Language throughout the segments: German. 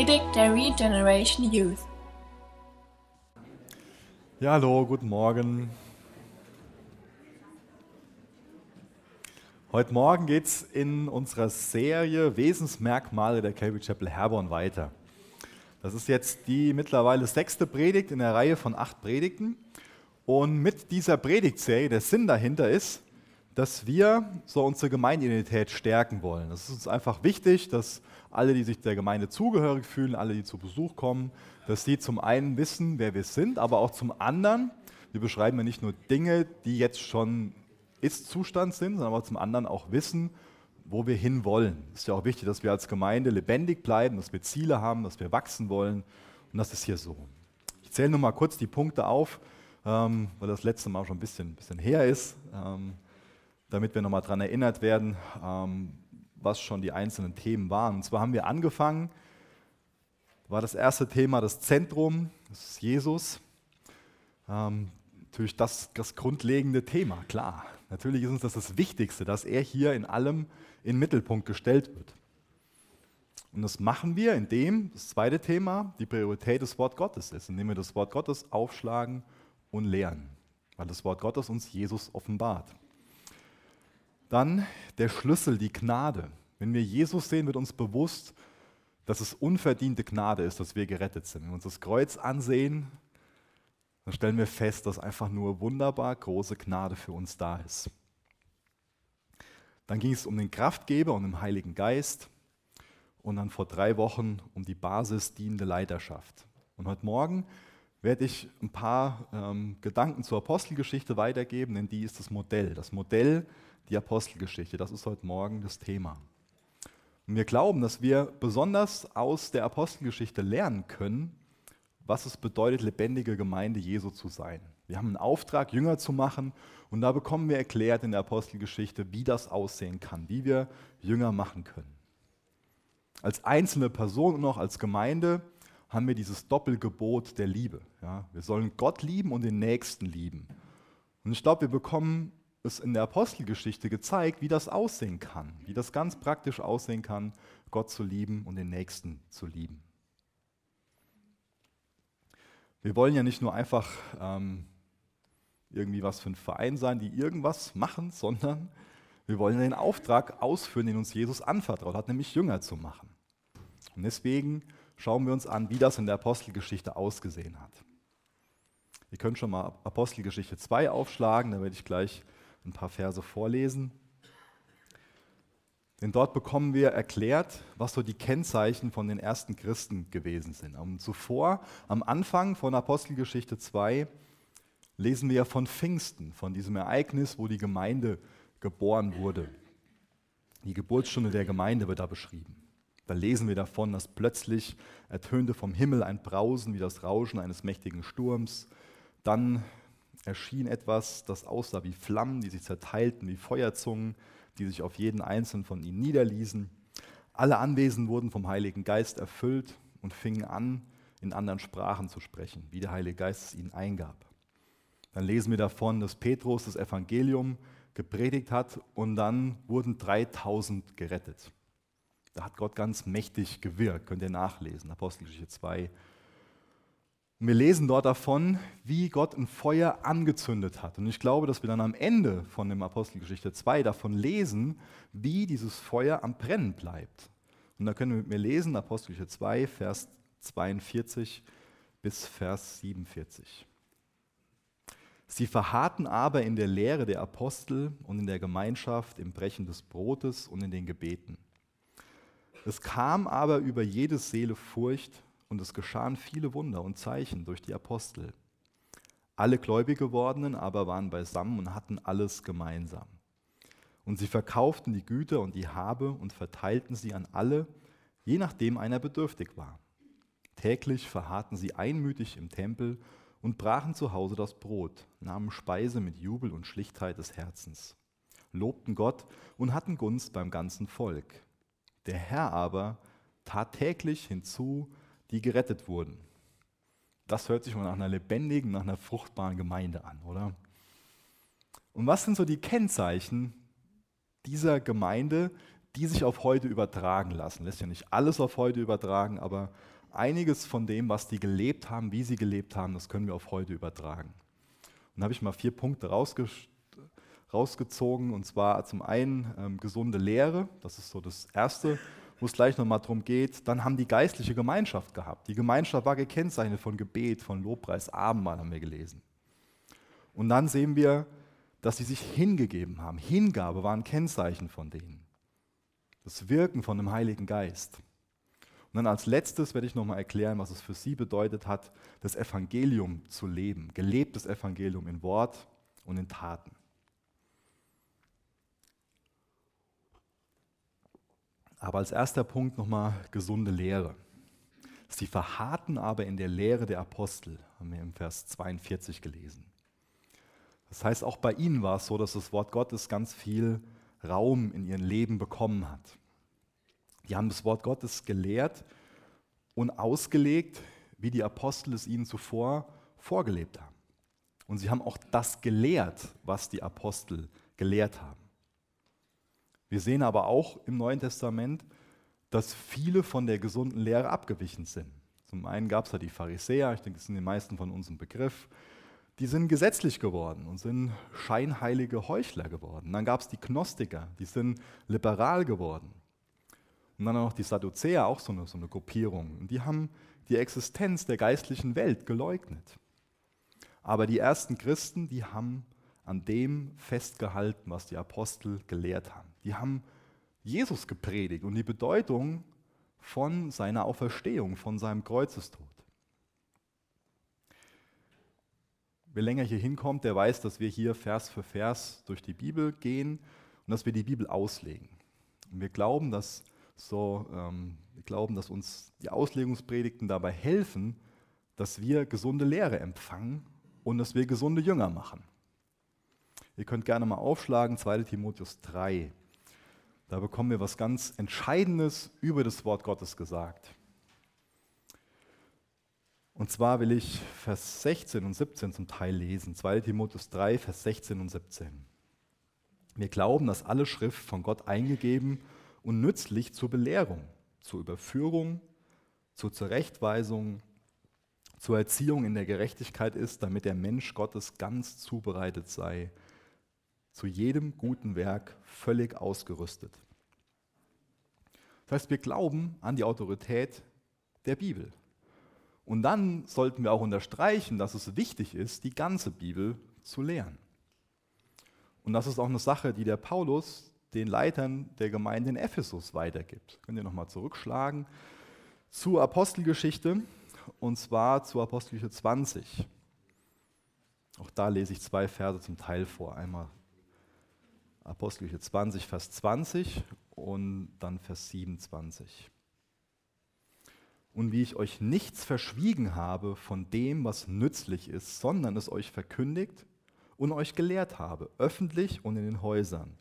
Predigt der Regeneration Youth. Ja, hallo, guten Morgen. Heute Morgen geht es in unserer Serie Wesensmerkmale der Calvary Chapel Herborn weiter. Das ist jetzt die mittlerweile sechste Predigt in der Reihe von acht Predigten. Und mit dieser Predigtserie, der Sinn dahinter ist, dass wir so unsere Gemeindeidentität stärken wollen. Es ist uns einfach wichtig, dass alle, die sich der Gemeinde zugehörig fühlen, alle, die zu Besuch kommen, dass sie zum einen wissen, wer wir sind, aber auch zum anderen, wir beschreiben ja nicht nur Dinge, die jetzt schon Ist-Zustand sind, sondern aber zum anderen auch wissen, wo wir hinwollen. Es ist ja auch wichtig, dass wir als Gemeinde lebendig bleiben, dass wir Ziele haben, dass wir wachsen wollen. Und das ist hier so. Ich zähle nur mal kurz die Punkte auf, ähm, weil das letzte Mal schon ein bisschen, bisschen her ist, ähm, damit wir nochmal daran erinnert werden, ähm, was schon die einzelnen Themen waren. Und zwar haben wir angefangen, war das erste Thema das Zentrum, das ist Jesus. Ähm, natürlich das, das grundlegende Thema, klar. Natürlich ist uns das das Wichtigste, dass er hier in allem in den Mittelpunkt gestellt wird. Und das machen wir, indem, das zweite Thema, die Priorität des Wort Gottes ist, indem wir das Wort Gottes aufschlagen und lehren, weil das Wort Gottes uns Jesus offenbart. Dann der Schlüssel, die Gnade. Wenn wir Jesus sehen, wird uns bewusst, dass es unverdiente Gnade ist, dass wir gerettet sind. Wenn wir uns das Kreuz ansehen, dann stellen wir fest, dass einfach nur wunderbar große Gnade für uns da ist. Dann ging es um den Kraftgeber und den Heiligen Geist und dann vor drei Wochen um die basisdienende Leiterschaft. Und heute Morgen werde ich ein paar ähm, Gedanken zur Apostelgeschichte weitergeben, denn die ist das Modell. Das Modell, die Apostelgeschichte, das ist heute Morgen das Thema. Und wir glauben, dass wir besonders aus der Apostelgeschichte lernen können, was es bedeutet, lebendige Gemeinde Jesu zu sein. Wir haben einen Auftrag, Jünger zu machen und da bekommen wir erklärt in der Apostelgeschichte, wie das aussehen kann, wie wir Jünger machen können. Als einzelne Person und auch als Gemeinde haben wir dieses Doppelgebot der Liebe. Ja, wir sollen Gott lieben und den Nächsten lieben. Und ich glaube, wir bekommen es in der Apostelgeschichte gezeigt, wie das aussehen kann, wie das ganz praktisch aussehen kann, Gott zu lieben und den Nächsten zu lieben. Wir wollen ja nicht nur einfach ähm, irgendwie was für ein Verein sein, die irgendwas machen, sondern wir wollen den Auftrag ausführen, den uns Jesus anvertraut hat, nämlich Jünger zu machen. Und deswegen schauen wir uns an, wie das in der Apostelgeschichte ausgesehen hat. Ihr könnt schon mal Apostelgeschichte 2 aufschlagen, da werde ich gleich ein paar Verse vorlesen. Denn dort bekommen wir erklärt, was so die Kennzeichen von den ersten Christen gewesen sind. Und zuvor, am Anfang von Apostelgeschichte 2, lesen wir ja von Pfingsten, von diesem Ereignis, wo die Gemeinde geboren wurde. Die Geburtsstunde der Gemeinde wird da beschrieben. Da lesen wir davon, dass plötzlich ertönte vom Himmel ein Brausen wie das Rauschen eines mächtigen Sturms. Dann erschien etwas, das aussah wie Flammen, die sich zerteilten wie Feuerzungen, die sich auf jeden einzelnen von ihnen niederließen. Alle Anwesenden wurden vom Heiligen Geist erfüllt und fingen an, in anderen Sprachen zu sprechen, wie der Heilige Geist es ihnen eingab. Dann lesen wir davon, dass Petrus das Evangelium gepredigt hat und dann wurden 3000 gerettet. Da hat Gott ganz mächtig gewirkt, könnt ihr nachlesen, Apostelgeschichte 2. Und wir lesen dort davon, wie Gott ein Feuer angezündet hat. Und ich glaube, dass wir dann am Ende von dem Apostelgeschichte 2 davon lesen, wie dieses Feuer am Brennen bleibt. Und da können wir mit mir lesen, Apostelgeschichte 2, Vers 42 bis Vers 47. Sie verharrten aber in der Lehre der Apostel und in der Gemeinschaft, im Brechen des Brotes und in den Gebeten. Es kam aber über jede Seele Furcht und es geschahen viele Wunder und Zeichen durch die Apostel. Alle gläubig gewordenen aber waren beisammen und hatten alles gemeinsam. Und sie verkauften die Güter und die Habe und verteilten sie an alle, je nachdem einer bedürftig war. Täglich verharrten sie einmütig im Tempel und brachen zu Hause das Brot, nahmen Speise mit Jubel und Schlichtheit des Herzens, lobten Gott und hatten Gunst beim ganzen Volk. Der Herr aber tat täglich hinzu, die gerettet wurden. Das hört sich mal nach einer lebendigen, nach einer fruchtbaren Gemeinde an, oder? Und was sind so die Kennzeichen dieser Gemeinde, die sich auf heute übertragen lassen. Lässt ja nicht alles auf heute übertragen, aber einiges von dem, was die gelebt haben, wie sie gelebt haben, das können wir auf heute übertragen. Und da habe ich mal vier Punkte rausge rausgezogen, und zwar zum einen ähm, gesunde Lehre, das ist so das Erste, wo es gleich nochmal darum geht. Dann haben die geistliche Gemeinschaft gehabt. Die Gemeinschaft war gekennzeichnet von Gebet, von Lobpreis, Abendmahl haben wir gelesen. Und dann sehen wir, dass sie sich hingegeben haben. Hingabe war ein Kennzeichen von denen. Das Wirken von dem Heiligen Geist. Und dann als letztes werde ich nochmal erklären, was es für sie bedeutet hat, das Evangelium zu leben. Gelebtes Evangelium in Wort und in Taten. Aber als erster Punkt nochmal gesunde Lehre. Sie verharrten aber in der Lehre der Apostel, haben wir im Vers 42 gelesen. Das heißt, auch bei ihnen war es so, dass das Wort Gottes ganz viel Raum in ihrem Leben bekommen hat. Die haben das Wort Gottes gelehrt und ausgelegt, wie die Apostel es ihnen zuvor vorgelebt haben. Und sie haben auch das gelehrt, was die Apostel gelehrt haben. Wir sehen aber auch im Neuen Testament, dass viele von der gesunden Lehre abgewichen sind. Zum einen gab es ja die Pharisäer, ich denke, das sind die meisten von uns im Begriff die sind gesetzlich geworden und sind scheinheilige Heuchler geworden. Dann gab es die Gnostiker, die sind liberal geworden. Und dann noch die Sadduzäer, auch so eine, so eine Gruppierung. Und die haben die Existenz der geistlichen Welt geleugnet. Aber die ersten Christen, die haben an dem festgehalten, was die Apostel gelehrt haben. Die haben Jesus gepredigt und die Bedeutung von seiner Auferstehung, von seinem Kreuzestod. wer länger hier hinkommt, der weiß, dass wir hier Vers für Vers durch die Bibel gehen und dass wir die Bibel auslegen. Und wir glauben, dass, so, ähm, wir glauben, dass uns die Auslegungspredigten dabei helfen, dass wir gesunde Lehre empfangen und dass wir gesunde Jünger machen. Ihr könnt gerne mal aufschlagen, 2 Timotheus 3. Da bekommen wir was ganz Entscheidendes über das Wort Gottes gesagt. Und zwar will ich Vers 16 und 17 zum Teil lesen. 2 Timotheus 3, Vers 16 und 17. Wir glauben, dass alle Schrift von Gott eingegeben und nützlich zur Belehrung, zur Überführung, zur Zurechtweisung, zur Erziehung in der Gerechtigkeit ist, damit der Mensch Gottes ganz zubereitet sei, zu jedem guten Werk völlig ausgerüstet. Das heißt, wir glauben an die Autorität der Bibel. Und dann sollten wir auch unterstreichen, dass es wichtig ist, die ganze Bibel zu lehren. Und das ist auch eine Sache, die der Paulus den Leitern der Gemeinde in Ephesus weitergibt. Könnt ihr nochmal zurückschlagen zur Apostelgeschichte und zwar zur Apostelgeschichte 20. Auch da lese ich zwei Verse zum Teil vor. Einmal Apostelgeschichte 20, Vers 20 und dann Vers 27 und wie ich euch nichts verschwiegen habe von dem, was nützlich ist, sondern es euch verkündigt und euch gelehrt habe, öffentlich und in den Häusern.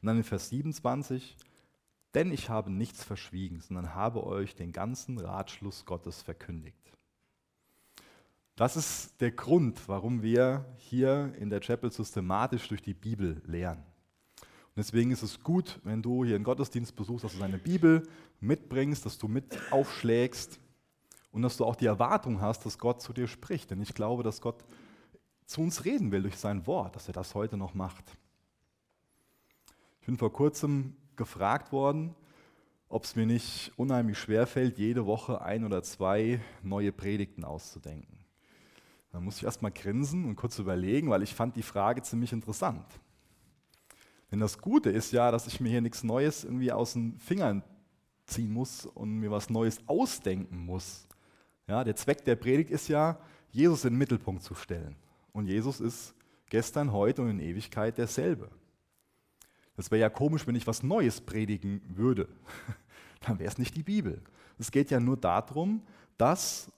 Und dann in Vers 27, denn ich habe nichts verschwiegen, sondern habe euch den ganzen Ratschluss Gottes verkündigt. Das ist der Grund, warum wir hier in der Chapel systematisch durch die Bibel lehren. Deswegen ist es gut, wenn du hier einen Gottesdienst besuchst, dass du deine Bibel mitbringst, dass du mit aufschlägst und dass du auch die Erwartung hast, dass Gott zu dir spricht. Denn ich glaube, dass Gott zu uns reden will durch sein Wort, dass er das heute noch macht. Ich bin vor kurzem gefragt worden, ob es mir nicht unheimlich schwer fällt, jede Woche ein oder zwei neue Predigten auszudenken. Da muss ich erst mal grinsen und kurz überlegen, weil ich fand die Frage ziemlich interessant. Denn das Gute ist ja, dass ich mir hier nichts Neues irgendwie aus den Fingern ziehen muss und mir was Neues ausdenken muss. Ja, der Zweck der Predigt ist ja, Jesus in den Mittelpunkt zu stellen. Und Jesus ist gestern, heute und in Ewigkeit derselbe. Das wäre ja komisch, wenn ich was Neues predigen würde. Dann wäre es nicht die Bibel. Es geht ja nur darum, das,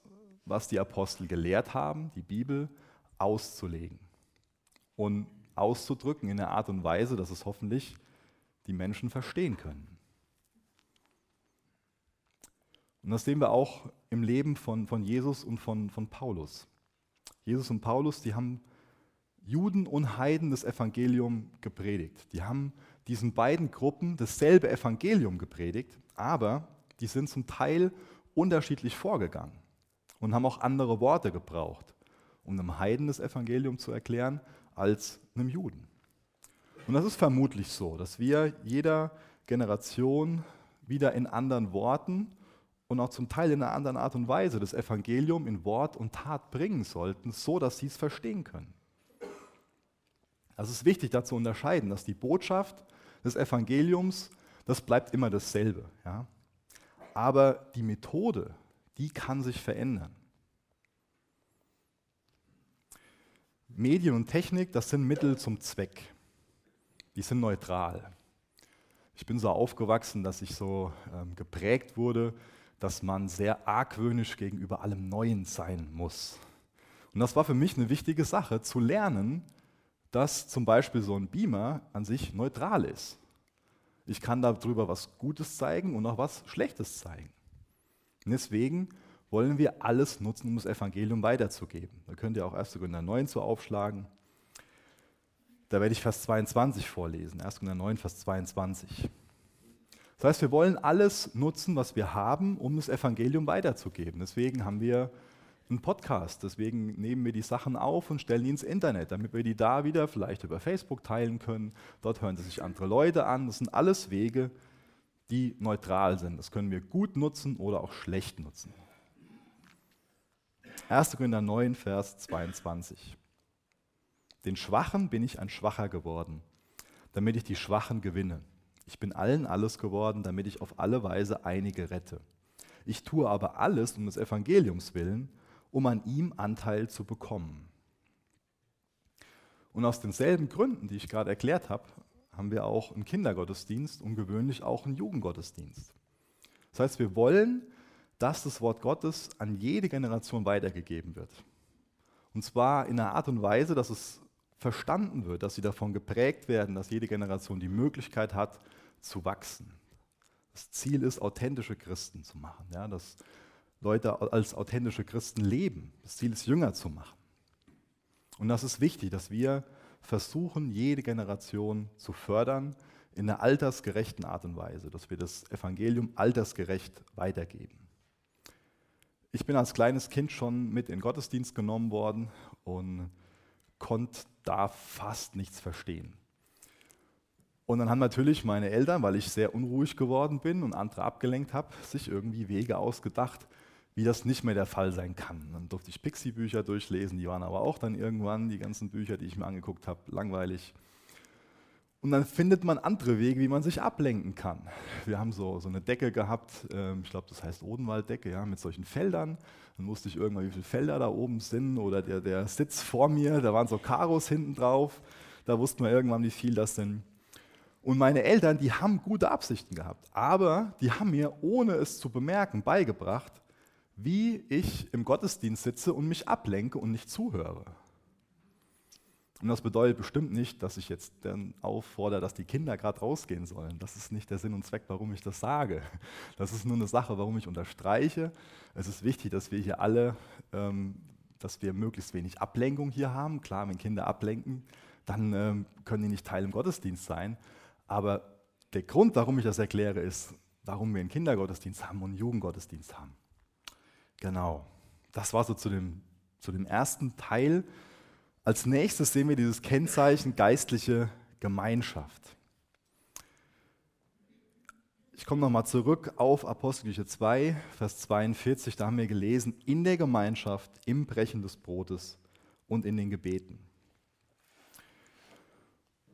was die Apostel gelehrt haben, die Bibel auszulegen. Und auszudrücken in einer Art und Weise, dass es hoffentlich die Menschen verstehen können. Und das sehen wir auch im Leben von, von Jesus und von, von Paulus. Jesus und Paulus, die haben Juden und Heiden das Evangelium gepredigt. Die haben diesen beiden Gruppen dasselbe Evangelium gepredigt, aber die sind zum Teil unterschiedlich vorgegangen und haben auch andere Worte gebraucht, um einem Heiden das Evangelium zu erklären als einem Juden. Und das ist vermutlich so, dass wir jeder Generation wieder in anderen Worten und auch zum Teil in einer anderen Art und Weise das Evangelium in Wort und Tat bringen sollten, so dass sie es verstehen können. Es ist wichtig, da zu unterscheiden, dass die Botschaft des Evangeliums, das bleibt immer dasselbe. Ja? Aber die Methode, die kann sich verändern. Medien und Technik, das sind Mittel zum Zweck. Die sind neutral. Ich bin so aufgewachsen, dass ich so ähm, geprägt wurde, dass man sehr argwöhnisch gegenüber allem Neuen sein muss. Und das war für mich eine wichtige Sache, zu lernen, dass zum Beispiel so ein Beamer an sich neutral ist. Ich kann darüber was Gutes zeigen und auch was Schlechtes zeigen. Und deswegen wollen wir alles nutzen, um das Evangelium weiterzugeben. Da könnt ihr auch 1. Korinther 9 zu aufschlagen. Da werde ich Vers 22 vorlesen. 1. Korinther 9, Vers 22. Das heißt, wir wollen alles nutzen, was wir haben, um das Evangelium weiterzugeben. Deswegen haben wir einen Podcast. Deswegen nehmen wir die Sachen auf und stellen die ins Internet, damit wir die da wieder vielleicht über Facebook teilen können. Dort hören sie sich andere Leute an. Das sind alles Wege, die neutral sind. Das können wir gut nutzen oder auch schlecht nutzen. 1. Korinther 9, Vers 22. Den Schwachen bin ich ein Schwacher geworden, damit ich die Schwachen gewinne. Ich bin allen alles geworden, damit ich auf alle Weise einige rette. Ich tue aber alles um des Evangeliums willen, um an ihm Anteil zu bekommen. Und aus denselben Gründen, die ich gerade erklärt habe, haben wir auch einen Kindergottesdienst und gewöhnlich auch einen Jugendgottesdienst. Das heißt, wir wollen, dass das Wort Gottes an jede Generation weitergegeben wird. Und zwar in einer Art und Weise, dass es verstanden wird, dass sie davon geprägt werden, dass jede Generation die Möglichkeit hat, zu wachsen. Das Ziel ist, authentische Christen zu machen. Ja, dass Leute als authentische Christen leben. Das Ziel ist, Jünger zu machen. Und das ist wichtig, dass wir versuchen, jede Generation zu fördern in einer altersgerechten Art und Weise, dass wir das Evangelium altersgerecht weitergeben. Ich bin als kleines Kind schon mit in Gottesdienst genommen worden und konnte da fast nichts verstehen. Und dann haben natürlich meine Eltern, weil ich sehr unruhig geworden bin und andere abgelenkt habe, sich irgendwie Wege ausgedacht, wie das nicht mehr der Fall sein kann. Dann durfte ich Pixie-Bücher durchlesen, die waren aber auch dann irgendwann, die ganzen Bücher, die ich mir angeguckt habe, langweilig. Und dann findet man andere Wege, wie man sich ablenken kann. Wir haben so, so eine Decke gehabt, ähm, ich glaube, das heißt Odenwalddecke, ja, mit solchen Feldern. Dann wusste ich irgendwann, wie viele Felder da oben sind oder der, der Sitz vor mir, da waren so Karos hinten drauf. Da wusste man irgendwann, wie viel das sind. Und meine Eltern, die haben gute Absichten gehabt, aber die haben mir, ohne es zu bemerken, beigebracht, wie ich im Gottesdienst sitze und mich ablenke und nicht zuhöre. Und das bedeutet bestimmt nicht, dass ich jetzt dann auffordere, dass die Kinder gerade rausgehen sollen. Das ist nicht der Sinn und Zweck, warum ich das sage. Das ist nur eine Sache, warum ich unterstreiche. Es ist wichtig, dass wir hier alle, ähm, dass wir möglichst wenig Ablenkung hier haben. Klar, wenn Kinder ablenken, dann ähm, können die nicht Teil im Gottesdienst sein. Aber der Grund, warum ich das erkläre, ist, warum wir einen Kindergottesdienst haben und einen Jugendgottesdienst haben. Genau. Das war so zu dem, zu dem ersten Teil. Als nächstes sehen wir dieses Kennzeichen geistliche Gemeinschaft. Ich komme nochmal zurück auf Apostelgeschichte 2, Vers 42. Da haben wir gelesen, in der Gemeinschaft, im Brechen des Brotes und in den Gebeten.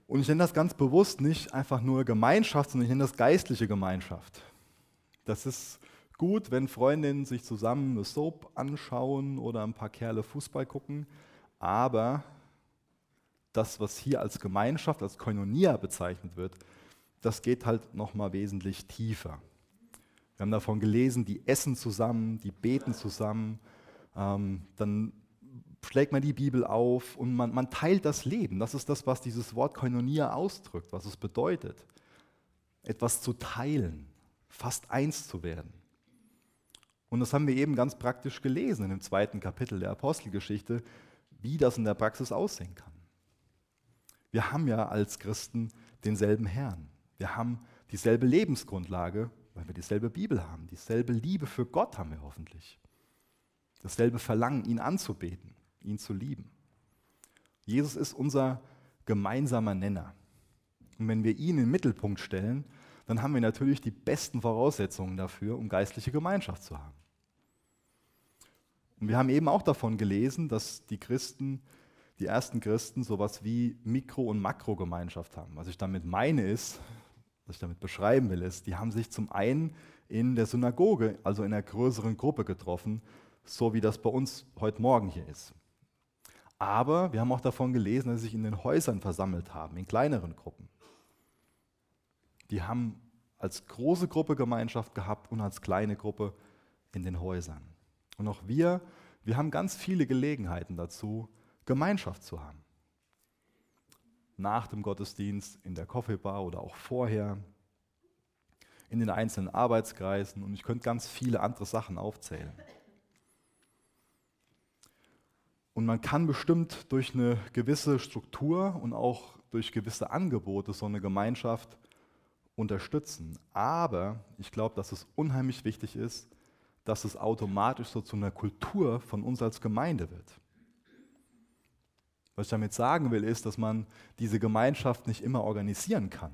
Und ich nenne das ganz bewusst nicht einfach nur Gemeinschaft, sondern ich nenne das geistliche Gemeinschaft. Das ist gut, wenn Freundinnen sich zusammen eine Soap anschauen oder ein paar Kerle Fußball gucken, aber das, was hier als Gemeinschaft, als Koinonia bezeichnet wird, das geht halt nochmal wesentlich tiefer. Wir haben davon gelesen, die essen zusammen, die beten zusammen, ähm, dann schlägt man die Bibel auf und man, man teilt das Leben. Das ist das, was dieses Wort Koinonia ausdrückt, was es bedeutet. Etwas zu teilen, fast eins zu werden. Und das haben wir eben ganz praktisch gelesen in dem zweiten Kapitel der Apostelgeschichte, wie das in der Praxis aussehen kann. Wir haben ja als Christen denselben Herrn. Wir haben dieselbe Lebensgrundlage, weil wir dieselbe Bibel haben. Dieselbe Liebe für Gott haben wir hoffentlich. Dasselbe Verlangen, ihn anzubeten, ihn zu lieben. Jesus ist unser gemeinsamer Nenner. Und wenn wir ihn in den Mittelpunkt stellen, dann haben wir natürlich die besten Voraussetzungen dafür, um geistliche Gemeinschaft zu haben. Und wir haben eben auch davon gelesen, dass die Christen, die ersten Christen, sowas wie Mikro- und Makrogemeinschaft haben. Was ich damit meine ist, was ich damit beschreiben will, ist, die haben sich zum einen in der Synagoge, also in einer größeren Gruppe getroffen, so wie das bei uns heute Morgen hier ist. Aber wir haben auch davon gelesen, dass sie sich in den Häusern versammelt haben, in kleineren Gruppen. Die haben als große Gruppe Gemeinschaft gehabt und als kleine Gruppe in den Häusern. Und auch wir, wir haben ganz viele Gelegenheiten dazu, Gemeinschaft zu haben. Nach dem Gottesdienst, in der Coffeebar oder auch vorher, in den einzelnen Arbeitskreisen und ich könnte ganz viele andere Sachen aufzählen. Und man kann bestimmt durch eine gewisse Struktur und auch durch gewisse Angebote so eine Gemeinschaft unterstützen. Aber ich glaube, dass es unheimlich wichtig ist, dass es automatisch so zu einer Kultur von uns als Gemeinde wird. Was ich damit sagen will, ist, dass man diese Gemeinschaft nicht immer organisieren kann.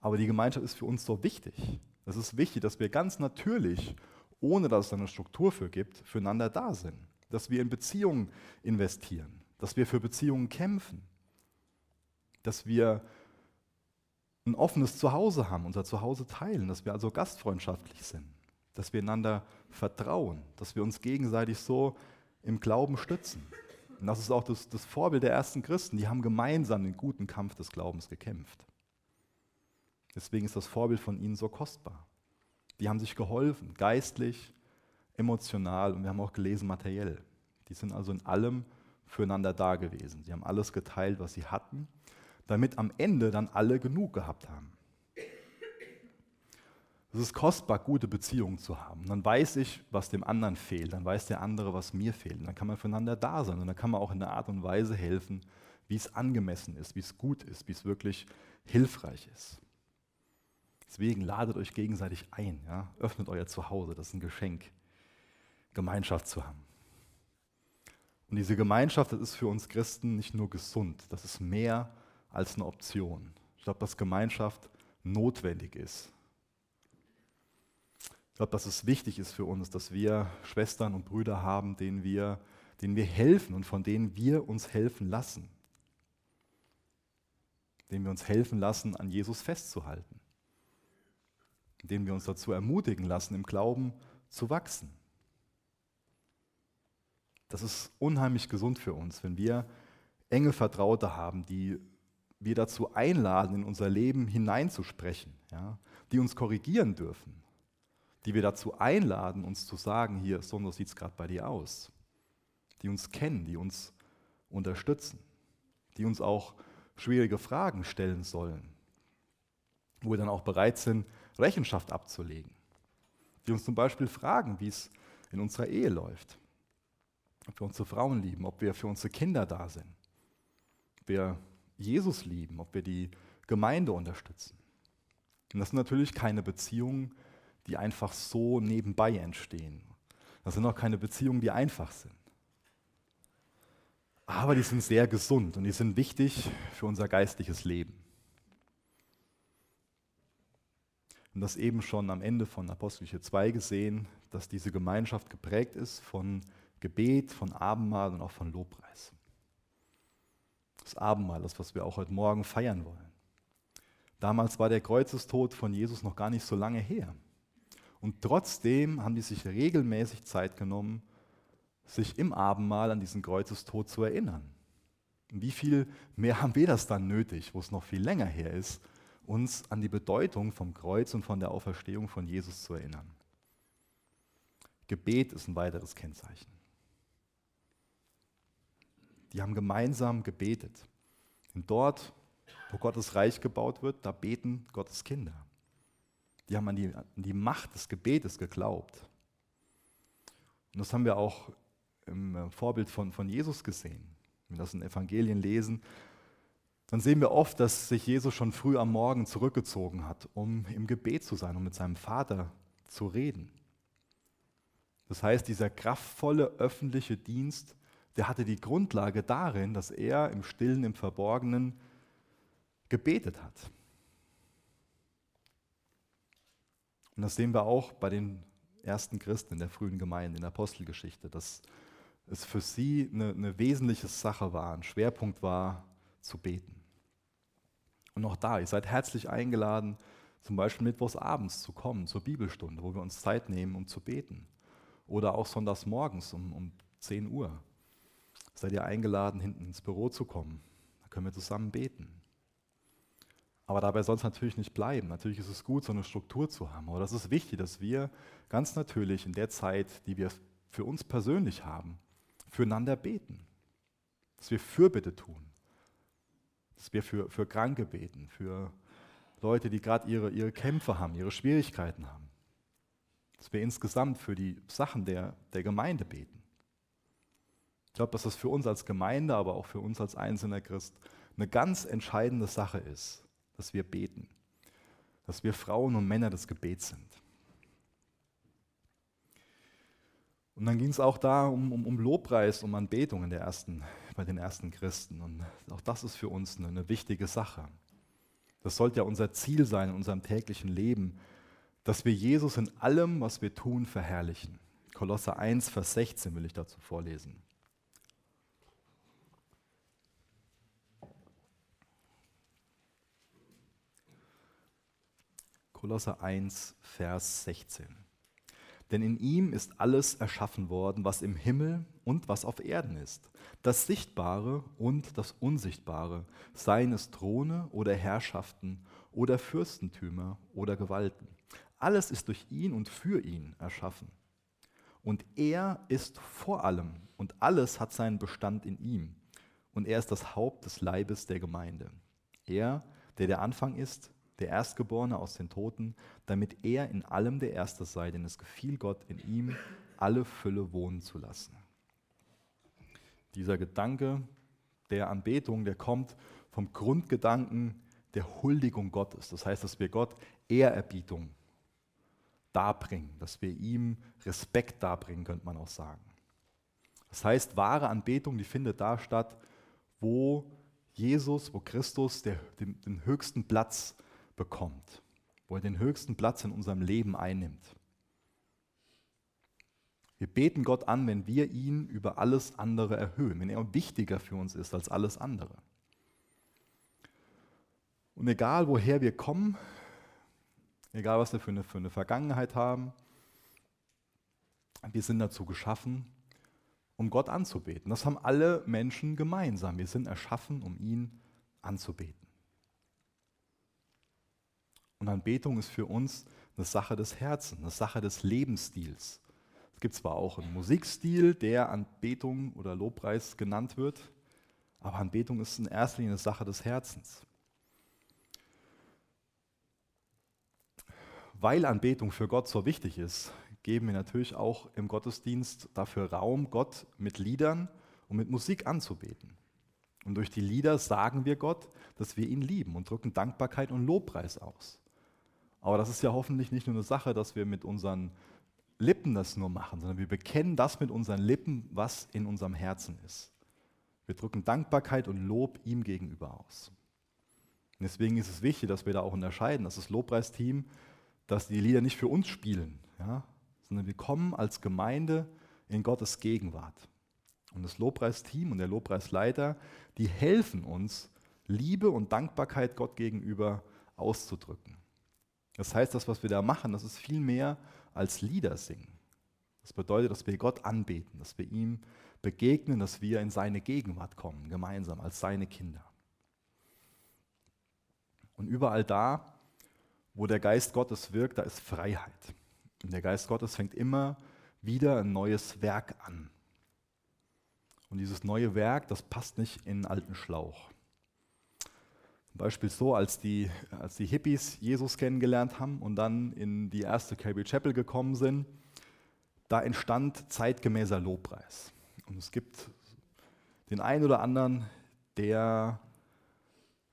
Aber die Gemeinschaft ist für uns so wichtig. Es ist wichtig, dass wir ganz natürlich, ohne dass es eine Struktur für gibt, füreinander da sind. Dass wir in Beziehungen investieren. Dass wir für Beziehungen kämpfen. Dass wir ein offenes Zuhause haben, unser Zuhause teilen, dass wir also gastfreundschaftlich sind, dass wir einander vertrauen, dass wir uns gegenseitig so im Glauben stützen. Und das ist auch das, das Vorbild der ersten Christen, die haben gemeinsam den guten Kampf des Glaubens gekämpft. Deswegen ist das Vorbild von ihnen so kostbar. Die haben sich geholfen, geistlich, emotional und wir haben auch gelesen, materiell. Die sind also in allem füreinander da gewesen. Sie haben alles geteilt, was sie hatten damit am Ende dann alle genug gehabt haben. Es ist kostbar, gute Beziehungen zu haben. Dann weiß ich, was dem anderen fehlt. Dann weiß der andere, was mir fehlt. Und dann kann man füreinander da sein. Und dann kann man auch in einer Art und Weise helfen, wie es angemessen ist, wie es gut ist, wie es wirklich hilfreich ist. Deswegen ladet euch gegenseitig ein. Ja? Öffnet euer Zuhause. Das ist ein Geschenk, Gemeinschaft zu haben. Und diese Gemeinschaft, das ist für uns Christen nicht nur gesund, das ist mehr als eine Option. Ich glaube, dass Gemeinschaft notwendig ist. Ich glaube, dass es wichtig ist für uns, dass wir Schwestern und Brüder haben, denen wir, denen wir helfen und von denen wir uns helfen lassen. Denen wir uns helfen lassen, an Jesus festzuhalten. Denen wir uns dazu ermutigen lassen, im Glauben zu wachsen. Das ist unheimlich gesund für uns, wenn wir enge Vertraute haben, die wir dazu einladen, in unser Leben hineinzusprechen, ja, die uns korrigieren dürfen, die wir dazu einladen, uns zu sagen, hier, so sieht es gerade bei dir aus, die uns kennen, die uns unterstützen, die uns auch schwierige Fragen stellen sollen, wo wir dann auch bereit sind, Rechenschaft abzulegen, die uns zum Beispiel fragen, wie es in unserer Ehe läuft, ob wir unsere Frauen lieben, ob wir für unsere Kinder da sind, ob wir Jesus lieben, ob wir die Gemeinde unterstützen. Und das sind natürlich keine Beziehungen, die einfach so nebenbei entstehen. Das sind auch keine Beziehungen, die einfach sind. Aber die sind sehr gesund und die sind wichtig für unser geistliches Leben. Und das eben schon am Ende von Apostelgeschichte 2 gesehen, dass diese Gemeinschaft geprägt ist von Gebet, von Abendmahl und auch von Lobpreis. Das Abendmahl, das, was wir auch heute Morgen feiern wollen. Damals war der Kreuzestod von Jesus noch gar nicht so lange her. Und trotzdem haben die sich regelmäßig Zeit genommen, sich im Abendmahl an diesen Kreuzestod zu erinnern. wie viel mehr haben wir das dann nötig, wo es noch viel länger her ist, uns an die Bedeutung vom Kreuz und von der Auferstehung von Jesus zu erinnern? Gebet ist ein weiteres Kennzeichen. Die haben gemeinsam gebetet. Und dort, wo Gottes Reich gebaut wird, da beten Gottes Kinder. Die haben an die, an die Macht des Gebetes geglaubt. Und das haben wir auch im äh, Vorbild von, von Jesus gesehen. Wenn wir das in Evangelien lesen, dann sehen wir oft, dass sich Jesus schon früh am Morgen zurückgezogen hat, um im Gebet zu sein, um mit seinem Vater zu reden. Das heißt, dieser kraftvolle öffentliche Dienst, der hatte die Grundlage darin, dass er im stillen, im Verborgenen gebetet hat. Und das sehen wir auch bei den ersten Christen in der frühen Gemeinde, in der Apostelgeschichte, dass es für sie eine, eine wesentliche Sache war, ein Schwerpunkt war, zu beten. Und auch da, ihr seid herzlich eingeladen, zum Beispiel mittwochs abends zu kommen zur Bibelstunde, wo wir uns Zeit nehmen, um zu beten. Oder auch sonntags morgens um, um 10 Uhr. Seid ihr eingeladen, hinten ins Büro zu kommen. Da können wir zusammen beten. Aber dabei soll es natürlich nicht bleiben. Natürlich ist es gut, so eine Struktur zu haben. Aber das ist wichtig, dass wir ganz natürlich in der Zeit, die wir für uns persönlich haben, füreinander beten. Dass wir Fürbitte tun. Dass wir für, für Kranke beten, für Leute, die gerade ihre, ihre Kämpfe haben, ihre Schwierigkeiten haben. Dass wir insgesamt für die Sachen der, der Gemeinde beten. Ich glaube, dass das für uns als Gemeinde, aber auch für uns als einzelner Christ eine ganz entscheidende Sache ist, dass wir beten. Dass wir Frauen und Männer des Gebets sind. Und dann ging es auch da um, um, um, Lobpreis, um Anbetung in der ersten, bei den ersten Christen. Und auch das ist für uns eine, eine wichtige Sache. Das sollte ja unser Ziel sein in unserem täglichen Leben, dass wir Jesus in allem, was wir tun, verherrlichen. Kolosser 1, Vers 16 will ich dazu vorlesen. Kolosser 1, Vers 16. Denn in ihm ist alles erschaffen worden, was im Himmel und was auf Erden ist, das Sichtbare und das Unsichtbare, seien es Throne oder Herrschaften oder Fürstentümer oder Gewalten. Alles ist durch ihn und für ihn erschaffen. Und er ist vor allem und alles hat seinen Bestand in ihm. Und er ist das Haupt des Leibes der Gemeinde. Er, der der Anfang ist, der Erstgeborene aus den Toten, damit er in allem der Erste sei, denn es gefiel Gott in ihm, alle Fülle wohnen zu lassen. Dieser Gedanke der Anbetung, der kommt vom Grundgedanken der Huldigung Gottes. Das heißt, dass wir Gott Ehrerbietung darbringen, dass wir ihm Respekt darbringen, könnte man auch sagen. Das heißt, wahre Anbetung, die findet da statt, wo Jesus, wo Christus der, den, den höchsten Platz bekommt, wo er den höchsten Platz in unserem Leben einnimmt. Wir beten Gott an, wenn wir ihn über alles andere erhöhen, wenn er wichtiger für uns ist als alles andere. Und egal woher wir kommen, egal was wir für eine, für eine Vergangenheit haben, wir sind dazu geschaffen, um Gott anzubeten. Das haben alle Menschen gemeinsam. Wir sind erschaffen, um ihn anzubeten. Und Anbetung ist für uns eine Sache des Herzens, eine Sache des Lebensstils. Es gibt zwar auch einen Musikstil, der Anbetung oder Lobpreis genannt wird, aber Anbetung ist in erster Linie eine Sache des Herzens. Weil Anbetung für Gott so wichtig ist, geben wir natürlich auch im Gottesdienst dafür Raum, Gott mit Liedern und mit Musik anzubeten. Und durch die Lieder sagen wir Gott, dass wir ihn lieben und drücken Dankbarkeit und Lobpreis aus. Aber das ist ja hoffentlich nicht nur eine Sache, dass wir mit unseren Lippen das nur machen, sondern wir bekennen das mit unseren Lippen, was in unserem Herzen ist. Wir drücken Dankbarkeit und Lob ihm gegenüber aus. Und deswegen ist es wichtig, dass wir da auch unterscheiden, dass das Lobpreisteam, dass die Lieder nicht für uns spielen, ja, sondern wir kommen als Gemeinde in Gottes Gegenwart. Und das Lobpreisteam und der Lobpreisleiter, die helfen uns, Liebe und Dankbarkeit Gott gegenüber auszudrücken. Das heißt, das, was wir da machen, das ist viel mehr als Lieder singen. Das bedeutet, dass wir Gott anbeten, dass wir ihm begegnen, dass wir in seine Gegenwart kommen, gemeinsam als seine Kinder. Und überall da, wo der Geist Gottes wirkt, da ist Freiheit. Und der Geist Gottes fängt immer wieder ein neues Werk an. Und dieses neue Werk, das passt nicht in einen alten Schlauch. Beispiel so, als die, als die Hippies Jesus kennengelernt haben und dann in die erste Calvary Chapel gekommen sind, da entstand zeitgemäßer Lobpreis. Und es gibt den einen oder anderen, der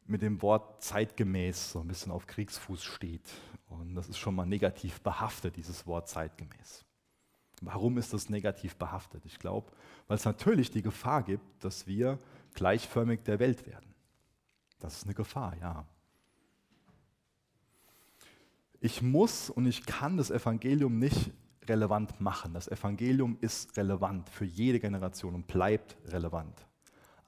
mit dem Wort zeitgemäß so ein bisschen auf Kriegsfuß steht. Und das ist schon mal negativ behaftet, dieses Wort zeitgemäß. Warum ist das negativ behaftet? Ich glaube, weil es natürlich die Gefahr gibt, dass wir gleichförmig der Welt werden. Das ist eine Gefahr, ja. Ich muss und ich kann das Evangelium nicht relevant machen. Das Evangelium ist relevant für jede Generation und bleibt relevant.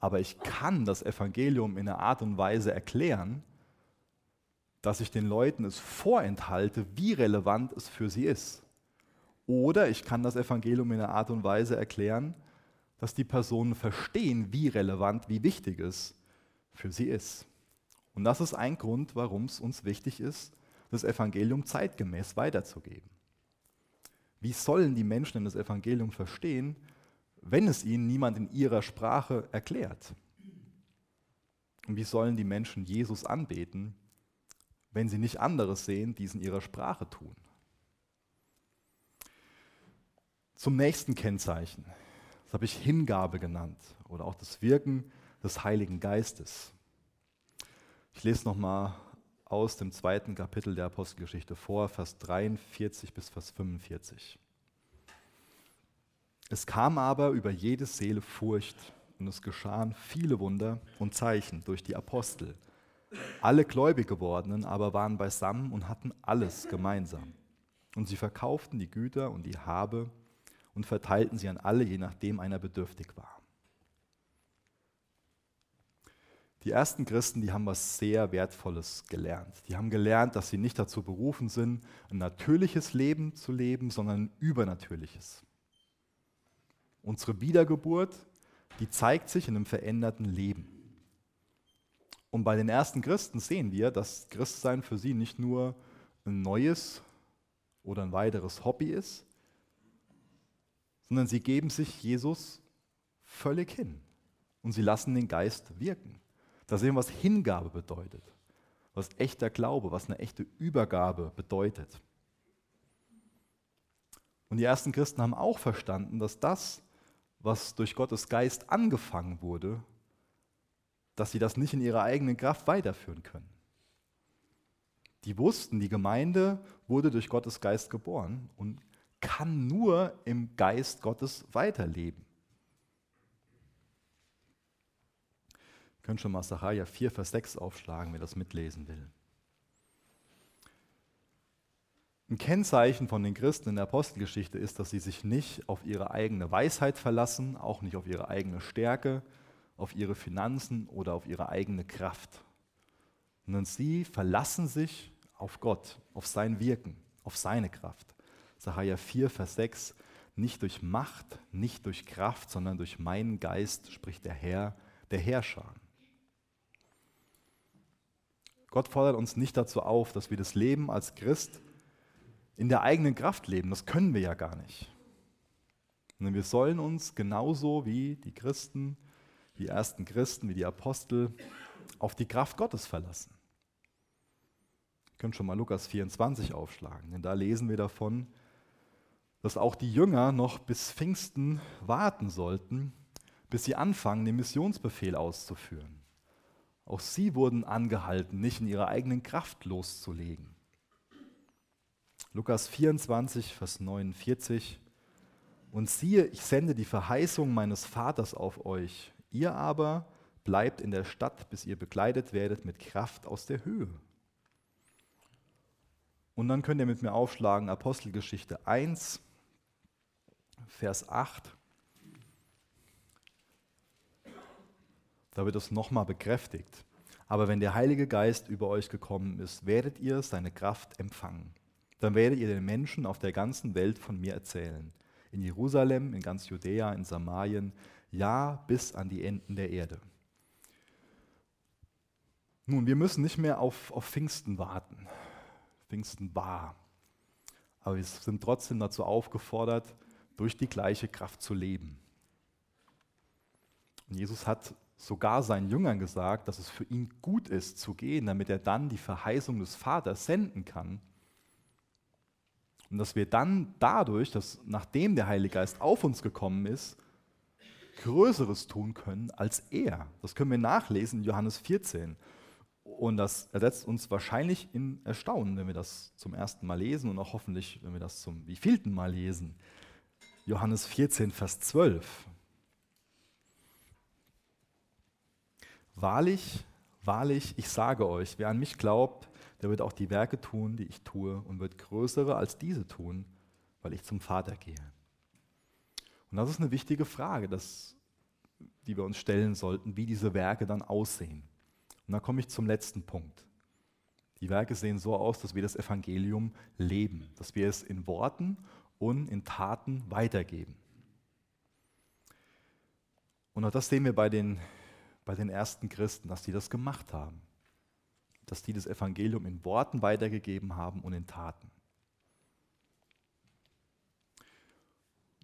Aber ich kann das Evangelium in einer Art und Weise erklären, dass ich den Leuten es vorenthalte, wie relevant es für sie ist. Oder ich kann das Evangelium in einer Art und Weise erklären, dass die Personen verstehen, wie relevant, wie wichtig es für sie ist. Und das ist ein Grund, warum es uns wichtig ist, das Evangelium zeitgemäß weiterzugeben. Wie sollen die Menschen denn das Evangelium verstehen, wenn es ihnen niemand in ihrer Sprache erklärt? Und wie sollen die Menschen Jesus anbeten, wenn sie nicht anderes sehen, die es in ihrer Sprache tun? Zum nächsten Kennzeichen. Das habe ich Hingabe genannt oder auch das Wirken des Heiligen Geistes. Ich lese nochmal aus dem zweiten Kapitel der Apostelgeschichte vor, Vers 43 bis Vers 45. Es kam aber über jede Seele Furcht und es geschahen viele Wunder und Zeichen durch die Apostel. Alle gläubig gewordenen aber waren beisammen und hatten alles gemeinsam. Und sie verkauften die Güter und die Habe und verteilten sie an alle, je nachdem einer bedürftig war. Die ersten Christen, die haben was sehr Wertvolles gelernt. Die haben gelernt, dass sie nicht dazu berufen sind, ein natürliches Leben zu leben, sondern ein übernatürliches. Unsere Wiedergeburt, die zeigt sich in einem veränderten Leben. Und bei den ersten Christen sehen wir, dass Christsein für sie nicht nur ein neues oder ein weiteres Hobby ist, sondern sie geben sich Jesus völlig hin und sie lassen den Geist wirken. Da sehen wir, was Hingabe bedeutet, was echter Glaube, was eine echte Übergabe bedeutet. Und die ersten Christen haben auch verstanden, dass das, was durch Gottes Geist angefangen wurde, dass sie das nicht in ihrer eigenen Kraft weiterführen können. Die wussten, die Gemeinde wurde durch Gottes Geist geboren und kann nur im Geist Gottes weiterleben. Könnt schon mal Sacharja 4, Vers 6 aufschlagen, wer das mitlesen will. Ein Kennzeichen von den Christen in der Apostelgeschichte ist, dass sie sich nicht auf ihre eigene Weisheit verlassen, auch nicht auf ihre eigene Stärke, auf ihre Finanzen oder auf ihre eigene Kraft, sondern sie verlassen sich auf Gott, auf sein Wirken, auf seine Kraft. Sacharja 4, Vers 6, nicht durch Macht, nicht durch Kraft, sondern durch meinen Geist, spricht der Herr, der Herrscher. Gott fordert uns nicht dazu auf, dass wir das Leben als Christ in der eigenen Kraft leben. Das können wir ja gar nicht. Sondern wir sollen uns genauso wie die Christen, die ersten Christen, wie die Apostel, auf die Kraft Gottes verlassen. Ihr könnt schon mal Lukas 24 aufschlagen, denn da lesen wir davon, dass auch die Jünger noch bis Pfingsten warten sollten, bis sie anfangen, den Missionsbefehl auszuführen. Auch sie wurden angehalten, nicht in ihrer eigenen Kraft loszulegen. Lukas 24, Vers 49. Und siehe, ich sende die Verheißung meines Vaters auf euch. Ihr aber bleibt in der Stadt, bis ihr begleitet werdet mit Kraft aus der Höhe. Und dann könnt ihr mit mir aufschlagen Apostelgeschichte 1, Vers 8. Da wird es nochmal bekräftigt. Aber wenn der Heilige Geist über euch gekommen ist, werdet ihr seine Kraft empfangen. Dann werdet ihr den Menschen auf der ganzen Welt von mir erzählen. In Jerusalem, in ganz Judäa, in Samarien, ja bis an die Enden der Erde. Nun, wir müssen nicht mehr auf, auf Pfingsten warten. Pfingsten war. Aber wir sind trotzdem dazu aufgefordert, durch die gleiche Kraft zu leben. Und Jesus hat sogar seinen Jüngern gesagt, dass es für ihn gut ist zu gehen, damit er dann die Verheißung des Vaters senden kann. Und dass wir dann dadurch, dass nachdem der Heilige Geist auf uns gekommen ist, Größeres tun können als er. Das können wir nachlesen in Johannes 14. Und das ersetzt uns wahrscheinlich in Erstaunen, wenn wir das zum ersten Mal lesen und auch hoffentlich, wenn wir das zum wievielten Mal lesen. Johannes 14, Vers 12. Wahrlich, wahrlich, ich sage euch, wer an mich glaubt, der wird auch die Werke tun, die ich tue, und wird größere als diese tun, weil ich zum Vater gehe. Und das ist eine wichtige Frage, das, die wir uns stellen sollten, wie diese Werke dann aussehen. Und dann komme ich zum letzten Punkt. Die Werke sehen so aus, dass wir das Evangelium leben, dass wir es in Worten und in Taten weitergeben. Und auch das sehen wir bei den, bei den ersten Christen, dass die das gemacht haben. Dass die das Evangelium in Worten weitergegeben haben und in Taten.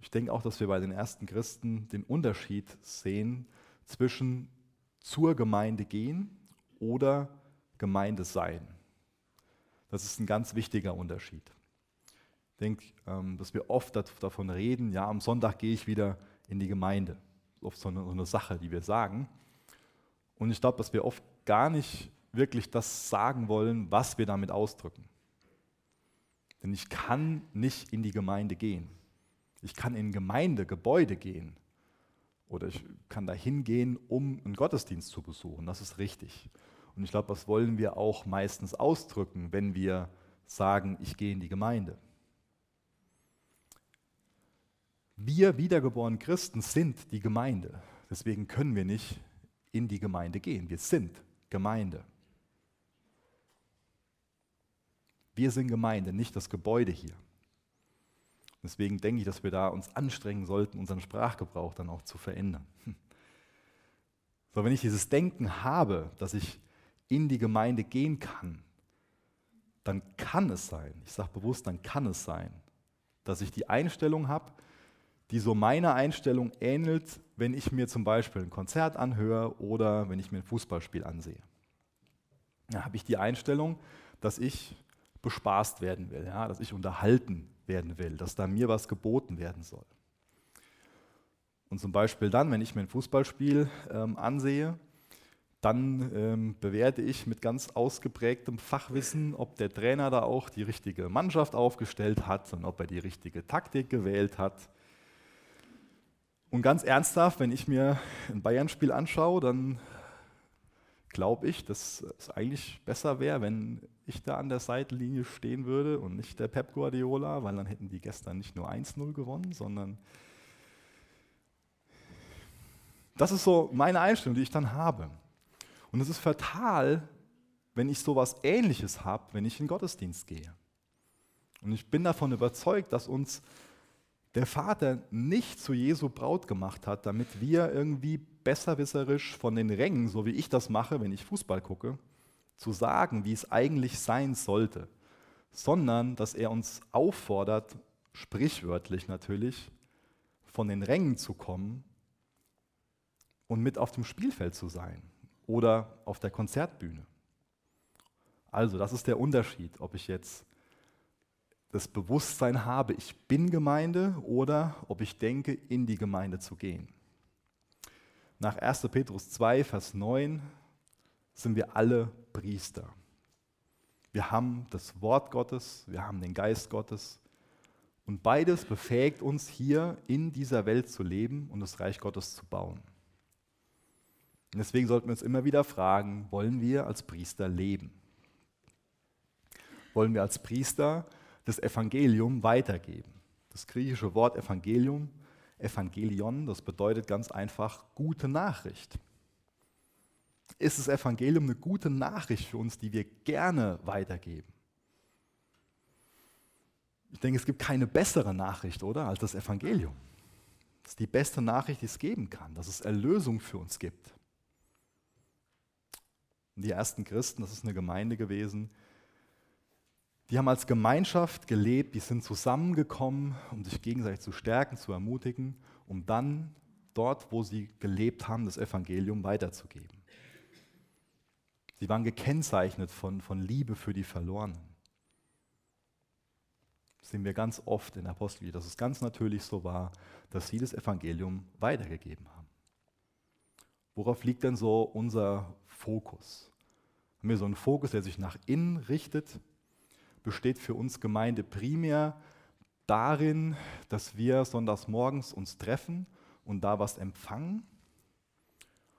Ich denke auch, dass wir bei den ersten Christen den Unterschied sehen zwischen zur Gemeinde gehen oder Gemeinde sein. Das ist ein ganz wichtiger Unterschied. Ich denke, ähm, dass wir oft davon reden, ja, am Sonntag gehe ich wieder in die Gemeinde. Oft so eine, so eine Sache, die wir sagen. Und ich glaube, dass wir oft gar nicht wirklich das sagen wollen, was wir damit ausdrücken. Denn ich kann nicht in die Gemeinde gehen. Ich kann in Gemeindegebäude gehen. Oder ich kann da hingehen, um einen Gottesdienst zu besuchen. Das ist richtig. Und ich glaube, das wollen wir auch meistens ausdrücken, wenn wir sagen, ich gehe in die Gemeinde. Wir wiedergeborenen Christen sind die Gemeinde. Deswegen können wir nicht in die Gemeinde gehen. Wir sind Gemeinde. Wir sind Gemeinde, nicht das Gebäude hier. Deswegen denke ich, dass wir da uns anstrengen sollten, unseren Sprachgebrauch dann auch zu verändern. So, wenn ich dieses Denken habe, dass ich in die Gemeinde gehen kann, dann kann es sein, ich sage bewusst, dann kann es sein, dass ich die Einstellung habe, die so meiner Einstellung ähnelt, wenn ich mir zum Beispiel ein Konzert anhöre oder wenn ich mir ein Fußballspiel ansehe. Da habe ich die Einstellung, dass ich bespaßt werden will, ja, dass ich unterhalten werden will, dass da mir was geboten werden soll. Und zum Beispiel dann, wenn ich mir ein Fußballspiel ähm, ansehe, dann ähm, bewerte ich mit ganz ausgeprägtem Fachwissen, ob der Trainer da auch die richtige Mannschaft aufgestellt hat und ob er die richtige Taktik gewählt hat. Und ganz ernsthaft, wenn ich mir ein Bayern-Spiel anschaue, dann glaube ich, dass es eigentlich besser wäre, wenn ich da an der Seitenlinie stehen würde und nicht der Pep Guardiola, weil dann hätten die gestern nicht nur 1-0 gewonnen, sondern das ist so meine Einstellung, die ich dann habe. Und es ist fatal, wenn ich sowas Ähnliches habe, wenn ich in den Gottesdienst gehe. Und ich bin davon überzeugt, dass uns der Vater nicht zu Jesu Braut gemacht hat, damit wir irgendwie besserwisserisch von den Rängen, so wie ich das mache, wenn ich Fußball gucke, zu sagen, wie es eigentlich sein sollte, sondern dass er uns auffordert, sprichwörtlich natürlich, von den Rängen zu kommen und mit auf dem Spielfeld zu sein oder auf der Konzertbühne. Also, das ist der Unterschied, ob ich jetzt das Bewusstsein habe, ich bin Gemeinde oder ob ich denke, in die Gemeinde zu gehen. Nach 1. Petrus 2, Vers 9 sind wir alle Priester. Wir haben das Wort Gottes, wir haben den Geist Gottes und beides befähigt uns hier in dieser Welt zu leben und das Reich Gottes zu bauen. Und deswegen sollten wir uns immer wieder fragen, wollen wir als Priester leben? Wollen wir als Priester das Evangelium weitergeben? Das griechische Wort Evangelium, Evangelion, das bedeutet ganz einfach gute Nachricht. Ist das Evangelium eine gute Nachricht für uns, die wir gerne weitergeben? Ich denke, es gibt keine bessere Nachricht, oder, als das Evangelium. Das ist die beste Nachricht, die es geben kann, dass es Erlösung für uns gibt. Die ersten Christen, das ist eine Gemeinde gewesen, die haben als Gemeinschaft gelebt, die sind zusammengekommen, um sich gegenseitig zu stärken, zu ermutigen, um dann dort, wo sie gelebt haben, das Evangelium weiterzugeben. Sie waren gekennzeichnet von, von Liebe für die Verlorenen. Das sehen wir ganz oft in der dass es ganz natürlich so war, dass sie das Evangelium weitergegeben haben. Worauf liegt denn so unser Fokus? Haben wir so einen Fokus, der sich nach innen richtet, besteht für uns Gemeinde primär darin, dass wir sonntags morgens uns treffen und da was empfangen?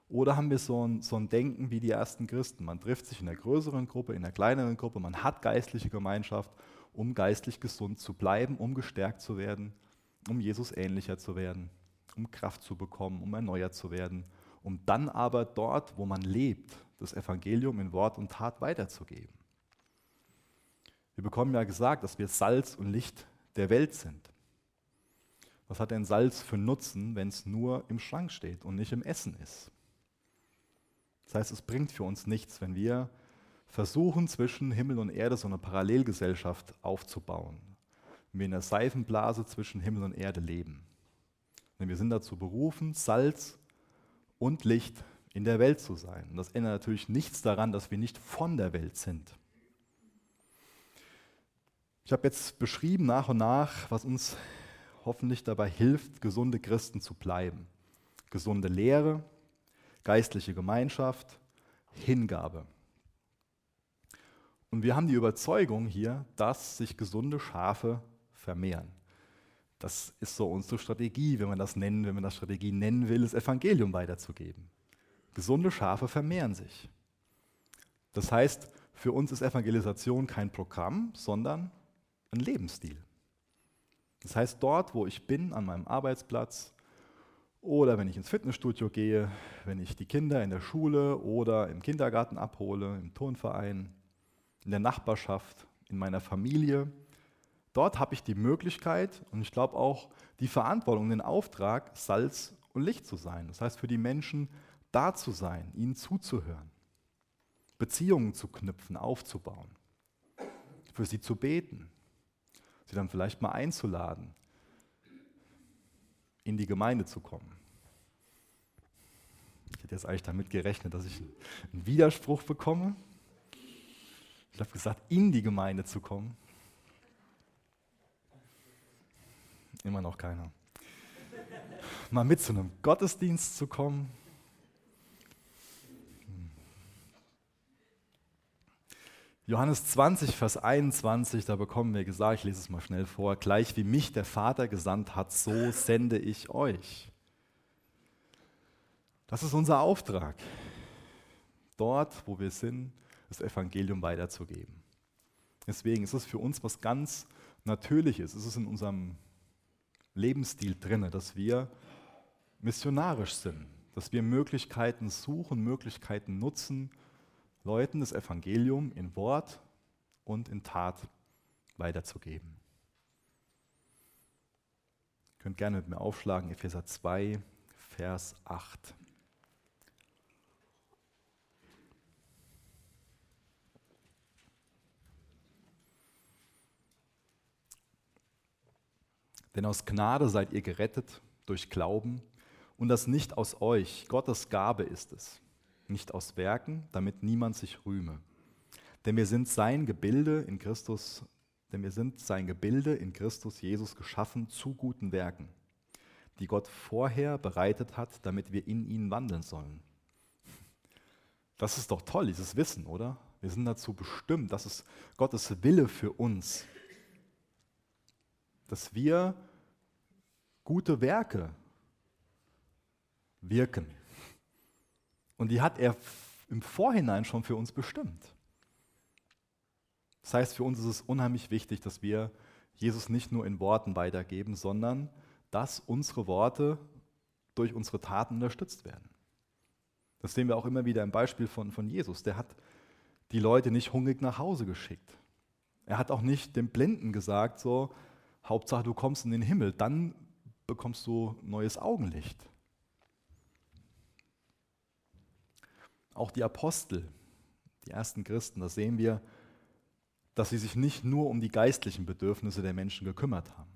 Oder haben wir so ein, so ein Denken wie die ersten Christen? Man trifft sich in der größeren Gruppe, in der kleineren Gruppe, man hat geistliche Gemeinschaft, um geistlich gesund zu bleiben, um gestärkt zu werden, um Jesus ähnlicher zu werden, um Kraft zu bekommen, um erneuert zu werden, um dann aber dort, wo man lebt, das Evangelium in Wort und Tat weiterzugeben. Wir bekommen ja gesagt, dass wir Salz und Licht der Welt sind. Was hat denn Salz für Nutzen, wenn es nur im Schrank steht und nicht im Essen ist? Das heißt, es bringt für uns nichts, wenn wir versuchen, zwischen Himmel und Erde so eine Parallelgesellschaft aufzubauen. Wenn wir in der Seifenblase zwischen Himmel und Erde leben. Denn wir sind dazu berufen, Salz und Licht in der Welt zu sein. Und das ändert natürlich nichts daran, dass wir nicht von der Welt sind. Ich habe jetzt beschrieben nach und nach, was uns hoffentlich dabei hilft, gesunde Christen zu bleiben. Gesunde Lehre, geistliche Gemeinschaft, Hingabe. Und wir haben die Überzeugung hier, dass sich gesunde Schafe vermehren. Das ist so unsere Strategie, wenn man das nennen, wenn man das Strategie nennen will, das Evangelium weiterzugeben. Gesunde Schafe vermehren sich. Das heißt, für uns ist Evangelisation kein Programm, sondern ein Lebensstil. Das heißt, dort, wo ich bin, an meinem Arbeitsplatz oder wenn ich ins Fitnessstudio gehe, wenn ich die Kinder in der Schule oder im Kindergarten abhole, im Turnverein, in der Nachbarschaft, in meiner Familie, dort habe ich die Möglichkeit und ich glaube auch die Verantwortung, den Auftrag, Salz und Licht zu sein. Das heißt, für die Menschen da zu sein, ihnen zuzuhören, Beziehungen zu knüpfen, aufzubauen, für sie zu beten, sie dann vielleicht mal einzuladen, in die Gemeinde zu kommen. Ich hätte jetzt eigentlich damit gerechnet, dass ich einen Widerspruch bekomme. Ich habe gesagt, in die Gemeinde zu kommen. Immer noch keiner. Mal mit zu einem Gottesdienst zu kommen. Johannes 20, Vers 21, da bekommen wir gesagt, ich lese es mal schnell vor, gleich wie mich der Vater gesandt hat, so sende ich euch. Das ist unser Auftrag, dort, wo wir sind, das Evangelium weiterzugeben. Deswegen ist es für uns was ganz Natürliches, es ist in unserem Lebensstil drin, dass wir missionarisch sind, dass wir Möglichkeiten suchen, Möglichkeiten nutzen, Leuten das Evangelium in Wort und in Tat weiterzugeben. Ihr könnt gerne mit mir aufschlagen, Epheser 2, Vers 8. Denn aus Gnade seid ihr gerettet durch Glauben und das nicht aus euch, Gottes Gabe ist es nicht aus Werken, damit niemand sich rühme. Denn wir sind sein Gebilde in Christus, denn wir sind sein Gebilde in Christus Jesus geschaffen zu guten Werken, die Gott vorher bereitet hat, damit wir in ihnen wandeln sollen. Das ist doch toll, dieses Wissen, oder? Wir sind dazu bestimmt, das ist Gottes Wille für uns, dass wir gute Werke wirken. Und die hat er im Vorhinein schon für uns bestimmt. Das heißt, für uns ist es unheimlich wichtig, dass wir Jesus nicht nur in Worten weitergeben, sondern dass unsere Worte durch unsere Taten unterstützt werden. Das sehen wir auch immer wieder im Beispiel von, von Jesus. Der hat die Leute nicht hungrig nach Hause geschickt. Er hat auch nicht dem Blinden gesagt, so, Hauptsache du kommst in den Himmel, dann bekommst du neues Augenlicht. Auch die Apostel, die ersten Christen, da sehen wir, dass sie sich nicht nur um die geistlichen Bedürfnisse der Menschen gekümmert haben.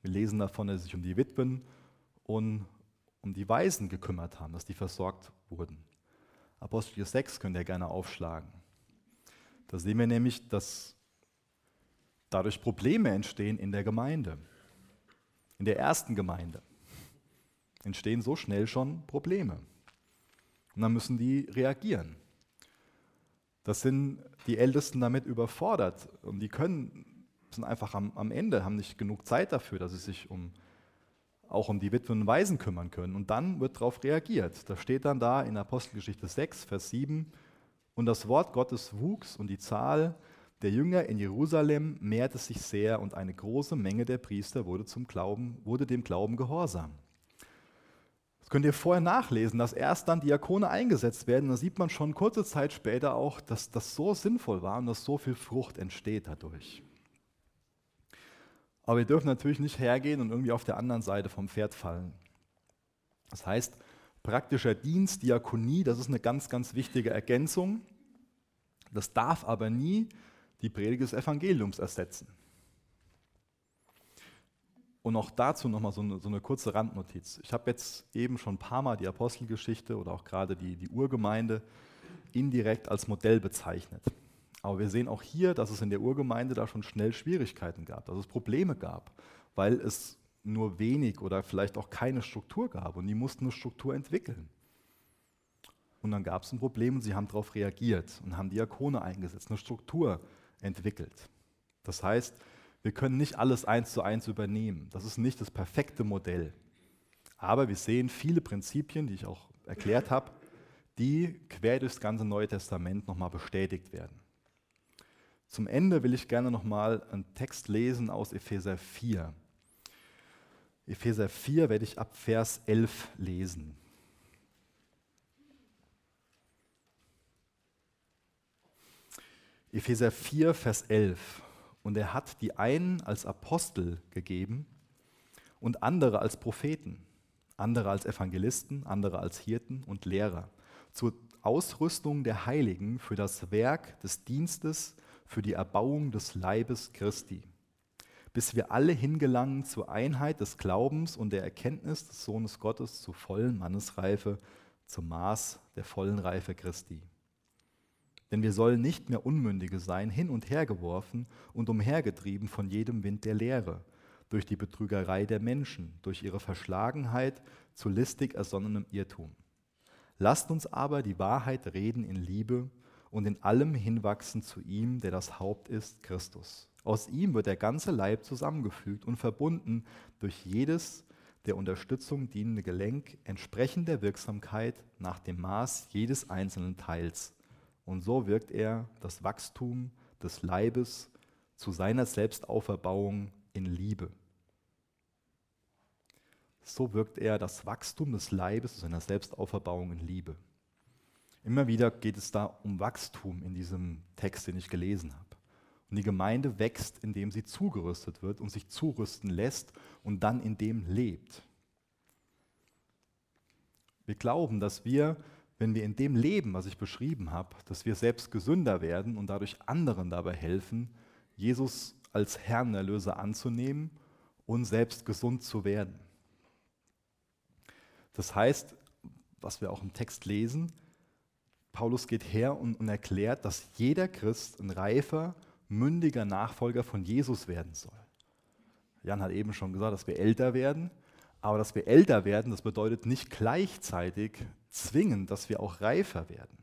Wir lesen davon, dass sie sich um die Witwen und um die Waisen gekümmert haben, dass die versorgt wurden. Apostel 6 könnt ihr gerne aufschlagen. Da sehen wir nämlich, dass dadurch Probleme entstehen in der Gemeinde. In der ersten Gemeinde entstehen so schnell schon Probleme. Und dann müssen die reagieren. Das sind die Ältesten damit überfordert und die können, sind einfach am, am Ende, haben nicht genug Zeit dafür, dass sie sich um, auch um die Witwen und Waisen kümmern können. Und dann wird darauf reagiert. Da steht dann da in Apostelgeschichte 6, Vers 7, und das Wort Gottes wuchs und die Zahl der Jünger in Jerusalem mehrte sich sehr und eine große Menge der Priester wurde, zum Glauben, wurde dem Glauben gehorsam. Könnt ihr vorher nachlesen, dass erst dann Diakone eingesetzt werden. Da sieht man schon kurze Zeit später auch, dass das so sinnvoll war und dass so viel Frucht entsteht dadurch. Aber wir dürfen natürlich nicht hergehen und irgendwie auf der anderen Seite vom Pferd fallen. Das heißt, praktischer Dienst, Diakonie, das ist eine ganz, ganz wichtige Ergänzung. Das darf aber nie die Predigt des Evangeliums ersetzen. Und auch dazu nochmal so eine, so eine kurze Randnotiz. Ich habe jetzt eben schon ein paar Mal die Apostelgeschichte oder auch gerade die, die Urgemeinde indirekt als Modell bezeichnet. Aber wir sehen auch hier, dass es in der Urgemeinde da schon schnell Schwierigkeiten gab, dass es Probleme gab, weil es nur wenig oder vielleicht auch keine Struktur gab und die mussten eine Struktur entwickeln. Und dann gab es ein Problem und sie haben darauf reagiert und haben Diakone eingesetzt, eine Struktur entwickelt. Das heißt, wir können nicht alles eins zu eins übernehmen. Das ist nicht das perfekte Modell. Aber wir sehen viele Prinzipien, die ich auch erklärt habe, die quer durchs ganze Neue Testament nochmal bestätigt werden. Zum Ende will ich gerne nochmal einen Text lesen aus Epheser 4. Epheser 4 werde ich ab Vers 11 lesen. Epheser 4, Vers 11. Und er hat die einen als Apostel gegeben und andere als Propheten, andere als Evangelisten, andere als Hirten und Lehrer, zur Ausrüstung der Heiligen für das Werk des Dienstes, für die Erbauung des Leibes Christi, bis wir alle hingelangen zur Einheit des Glaubens und der Erkenntnis des Sohnes Gottes, zur vollen Mannesreife, zum Maß der vollen Reife Christi denn wir sollen nicht mehr Unmündige sein, hin und her geworfen und umhergetrieben von jedem Wind der Lehre, durch die Betrügerei der Menschen, durch ihre Verschlagenheit zu listig ersonnenem Irrtum. Lasst uns aber die Wahrheit reden in Liebe und in allem hinwachsen zu ihm, der das Haupt ist, Christus. Aus ihm wird der ganze Leib zusammengefügt und verbunden durch jedes der Unterstützung dienende Gelenk entsprechend der Wirksamkeit nach dem Maß jedes einzelnen Teils und so wirkt er das Wachstum des Leibes zu seiner Selbstauferbauung in Liebe. So wirkt er das Wachstum des Leibes zu seiner Selbstauferbauung in Liebe. Immer wieder geht es da um Wachstum in diesem Text, den ich gelesen habe. Und die Gemeinde wächst, indem sie zugerüstet wird und sich zurüsten lässt und dann in dem lebt. Wir glauben, dass wir wenn wir in dem Leben, was ich beschrieben habe, dass wir selbst gesünder werden und dadurch anderen dabei helfen, Jesus als Herrn Erlöser anzunehmen und selbst gesund zu werden. Das heißt, was wir auch im Text lesen, Paulus geht her und, und erklärt, dass jeder Christ ein reifer, mündiger Nachfolger von Jesus werden soll. Jan hat eben schon gesagt, dass wir älter werden, aber dass wir älter werden, das bedeutet nicht gleichzeitig zwingend, dass wir auch reifer werden.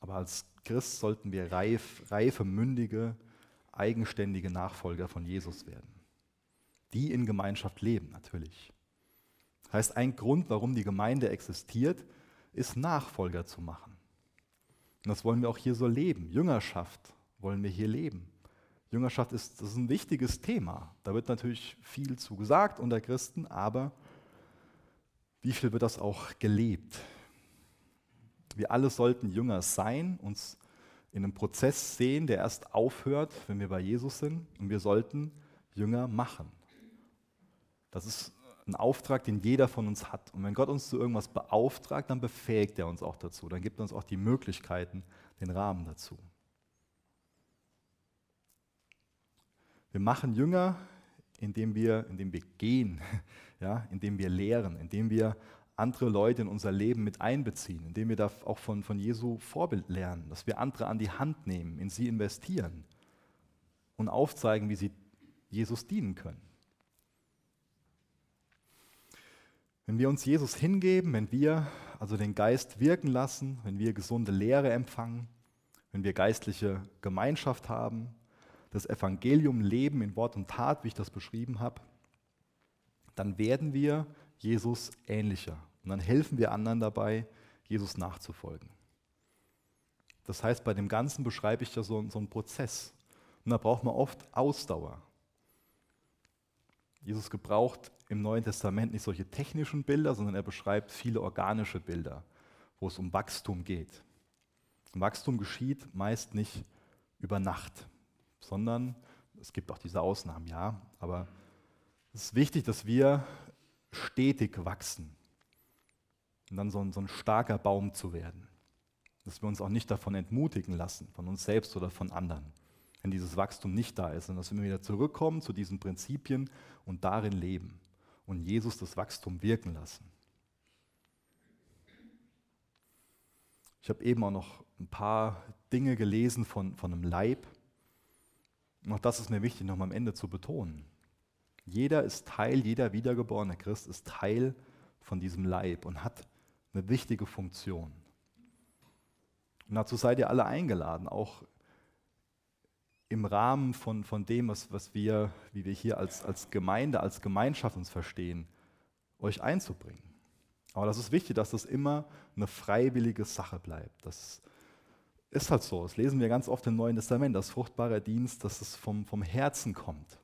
Aber als Christ sollten wir reif, reife, mündige, eigenständige Nachfolger von Jesus werden. Die in Gemeinschaft leben, natürlich. Das heißt, ein Grund, warum die Gemeinde existiert, ist Nachfolger zu machen. Und das wollen wir auch hier so leben. Jüngerschaft wollen wir hier leben. Jüngerschaft ist, das ist ein wichtiges Thema. Da wird natürlich viel zu gesagt unter Christen, aber wie viel wird das auch gelebt? Wir alle sollten Jünger sein, uns in einem Prozess sehen, der erst aufhört, wenn wir bei Jesus sind. Und wir sollten Jünger machen. Das ist ein Auftrag, den jeder von uns hat. Und wenn Gott uns zu irgendwas beauftragt, dann befähigt er uns auch dazu. Dann gibt er uns auch die Möglichkeiten, den Rahmen dazu. Wir machen Jünger, indem wir, indem wir gehen, ja, indem wir lehren, indem wir andere Leute in unser Leben mit einbeziehen, indem wir da auch von, von Jesu Vorbild lernen, dass wir andere an die Hand nehmen, in sie investieren und aufzeigen, wie sie Jesus dienen können. Wenn wir uns Jesus hingeben, wenn wir also den Geist wirken lassen, wenn wir gesunde Lehre empfangen, wenn wir geistliche Gemeinschaft haben, das Evangelium leben in Wort und Tat, wie ich das beschrieben habe, dann werden wir Jesus ähnlicher. Und dann helfen wir anderen dabei, Jesus nachzufolgen. Das heißt, bei dem Ganzen beschreibe ich ja so, so einen Prozess. Und da braucht man oft Ausdauer. Jesus gebraucht im Neuen Testament nicht solche technischen Bilder, sondern er beschreibt viele organische Bilder, wo es um Wachstum geht. Wachstum geschieht meist nicht über Nacht, sondern es gibt auch diese Ausnahmen, ja, aber es ist wichtig, dass wir stetig wachsen und dann so ein, so ein starker Baum zu werden. Dass wir uns auch nicht davon entmutigen lassen, von uns selbst oder von anderen, wenn dieses Wachstum nicht da ist, sondern dass wir wieder zurückkommen zu diesen Prinzipien und darin leben und Jesus das Wachstum wirken lassen. Ich habe eben auch noch ein paar Dinge gelesen von, von einem Leib. Und auch das ist mir wichtig, noch mal am Ende zu betonen. Jeder ist Teil, jeder wiedergeborene Christ ist Teil von diesem Leib und hat eine wichtige Funktion. Und dazu seid ihr alle eingeladen, auch im Rahmen von, von dem, was, was wir, wie wir hier als, als Gemeinde, als Gemeinschaft uns verstehen, euch einzubringen. Aber das ist wichtig, dass das immer eine freiwillige Sache bleibt. Das ist halt so. Das lesen wir ganz oft im Neuen Testament, dass fruchtbarer Dienst, dass es vom, vom Herzen kommt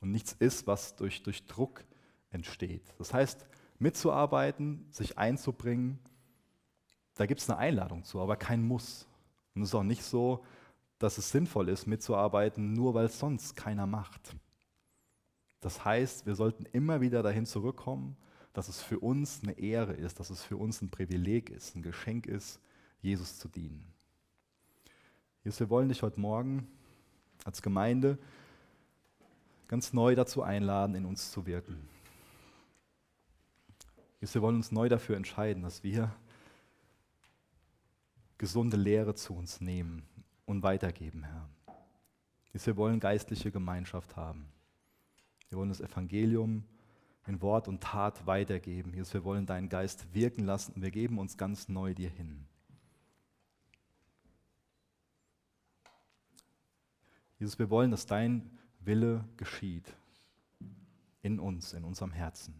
und nichts ist, was durch, durch Druck entsteht. Das heißt, mitzuarbeiten, sich einzubringen, da gibt es eine Einladung zu, aber kein Muss. Und es ist auch nicht so, dass es sinnvoll ist, mitzuarbeiten, nur weil es sonst keiner macht. Das heißt, wir sollten immer wieder dahin zurückkommen, dass es für uns eine Ehre ist, dass es für uns ein Privileg ist, ein Geschenk ist, Jesus zu dienen. Jesus, wir wollen dich heute Morgen als Gemeinde ganz neu dazu einladen, in uns zu wirken. Jesus, wir wollen uns neu dafür entscheiden, dass wir gesunde Lehre zu uns nehmen und weitergeben, Herr. Jesus, wir wollen geistliche Gemeinschaft haben. Wir wollen das Evangelium in Wort und Tat weitergeben. Jesus, wir wollen deinen Geist wirken lassen und wir geben uns ganz neu dir hin. Jesus, wir wollen, dass dein Wille geschieht in uns, in unserem Herzen.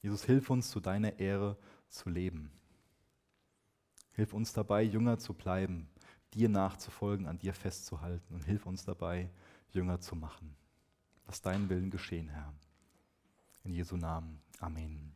Jesus, hilf uns zu deiner Ehre zu leben. Hilf uns dabei, Jünger zu bleiben, dir nachzufolgen, an dir festzuhalten und hilf uns dabei, Jünger zu machen. Lass deinen Willen geschehen, Herr. In Jesu Namen. Amen.